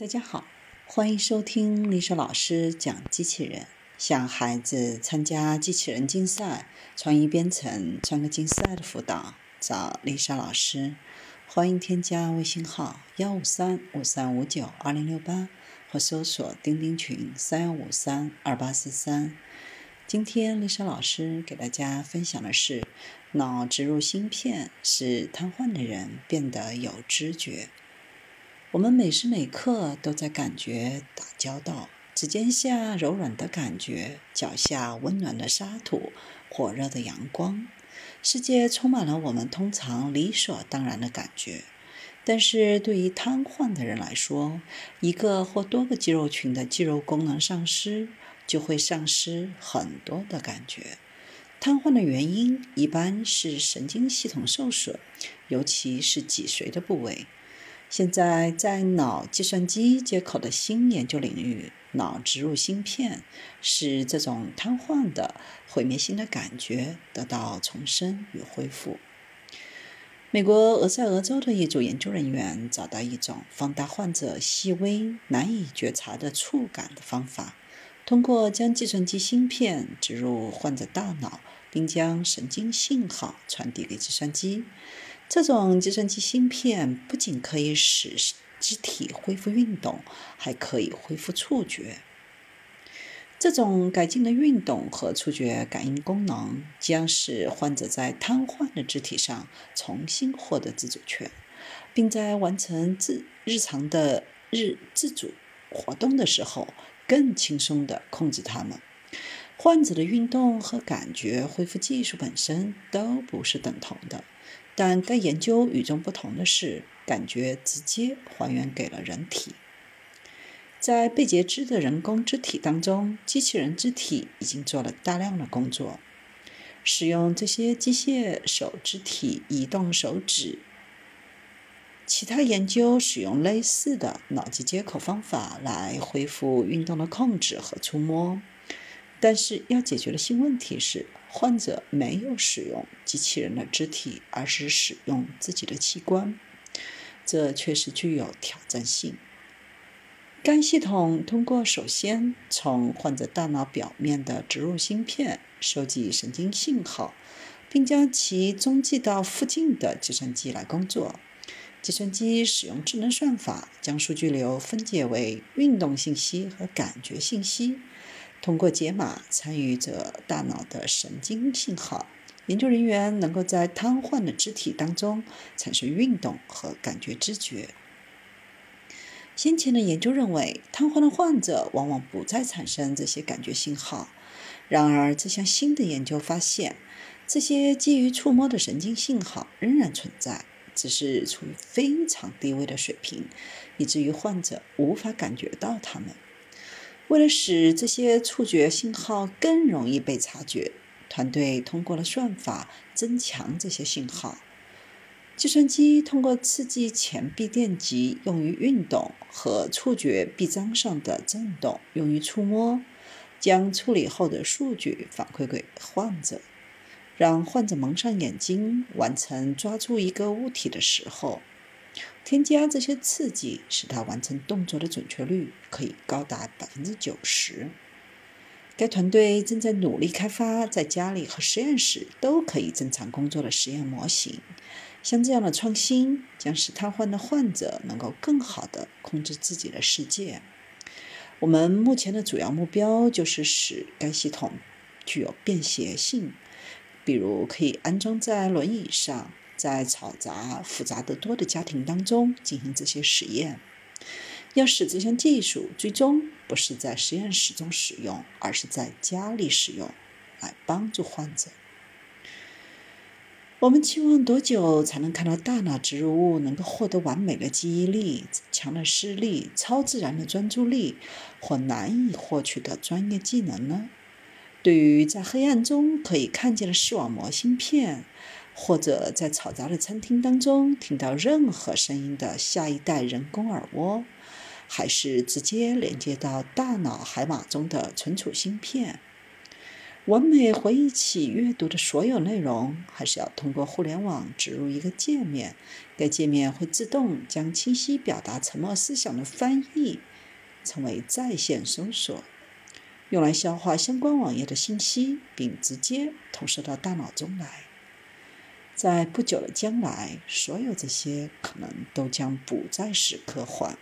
大家好，欢迎收听丽莎老师讲机器人。想孩子参加机器人竞赛、创意编程、创客竞赛的辅导，找丽莎老师。欢迎添加微信号幺五三五三五九二零六八，或搜索钉钉群三幺五三二八四三。今天丽莎老师给大家分享的是：脑植入芯片使瘫痪的人变得有知觉。我们每时每刻都在感觉打交道，指尖下柔软的感觉，脚下温暖的沙土，火热的阳光，世界充满了我们通常理所当然的感觉。但是对于瘫痪的人来说，一个或多个肌肉群的肌肉功能丧失，就会丧失很多的感觉。瘫痪的原因一般是神经系统受损，尤其是脊髓的部位。现在，在脑计算机接口的新研究领域，脑植入芯片使这种瘫痪的毁灭性的感觉得到重生与恢复。美国俄亥俄州的一组研究人员找到一种放大患者细微、难以觉察的触感的方法，通过将计算机芯片植入患者大脑，并将神经信号传递给计算机。这种计算机芯片不仅可以使肢体恢复运动，还可以恢复触觉。这种改进的运动和触觉感应功能将使患者在瘫痪的肢体上重新获得自主权，并在完成自日常的日自主活动的时候更轻松地控制它们。患者的运动和感觉恢复技术本身都不是等同的。但该研究与众不同的是，感觉直接还原给了人体。在被截肢的人工肢体当中，机器人肢体已经做了大量的工作。使用这些机械手肢体移动手指。其他研究使用类似的脑机接口方法来恢复运动的控制和触摸。但是要解决的新问题是。患者没有使用机器人的肢体，而是使用自己的器官，这确实具有挑战性。该系统通过首先从患者大脑表面的植入芯片收集神经信号，并将其中继到附近的计算机来工作。计算机使用智能算法将数据流分解为运动信息和感觉信息。通过解码参与者大脑的神经信号，研究人员能够在瘫痪的肢体当中产生运动和感觉知觉。先前的研究认为，瘫痪的患者往往不再产生这些感觉信号。然而，这项新的研究发现，这些基于触摸的神经信号仍然存在，只是处于非常低微的水平，以至于患者无法感觉到它们。为了使这些触觉信号更容易被察觉，团队通过了算法增强这些信号。计算机通过刺激前臂电极用于运动和触觉臂章上的振动用于触摸，将处理后的数据反馈给患者，让患者蒙上眼睛，完成抓住一个物体的时候。添加这些刺激，使他完成动作的准确率可以高达百分之九十。该团队正在努力开发在家里和实验室都可以正常工作的实验模型。像这样的创新，将使瘫痪的患者能够更好地控制自己的世界。我们目前的主要目标就是使该系统具有便携性，比如可以安装在轮椅上。在嘈杂、复杂得多的家庭当中进行这些实验，要使这项技术最终不是在实验室中使用，而是在家里使用，来帮助患者。我们期望多久才能看到大脑植入物能够获得完美的记忆力、强的视力、超自然的专注力或难以获取的专业技能呢？对于在黑暗中可以看见的视网膜芯片。或者在嘈杂的餐厅当中听到任何声音的下一代人工耳蜗，还是直接连接到大脑海马中的存储芯片？完美回忆起阅读的所有内容，还是要通过互联网植入一个界面，该界面会自动将清晰表达沉默思想的翻译成为在线搜索，用来消化相关网页的信息，并直接投射到大脑中来。在不久的将来，所有这些可能都将不再是科幻。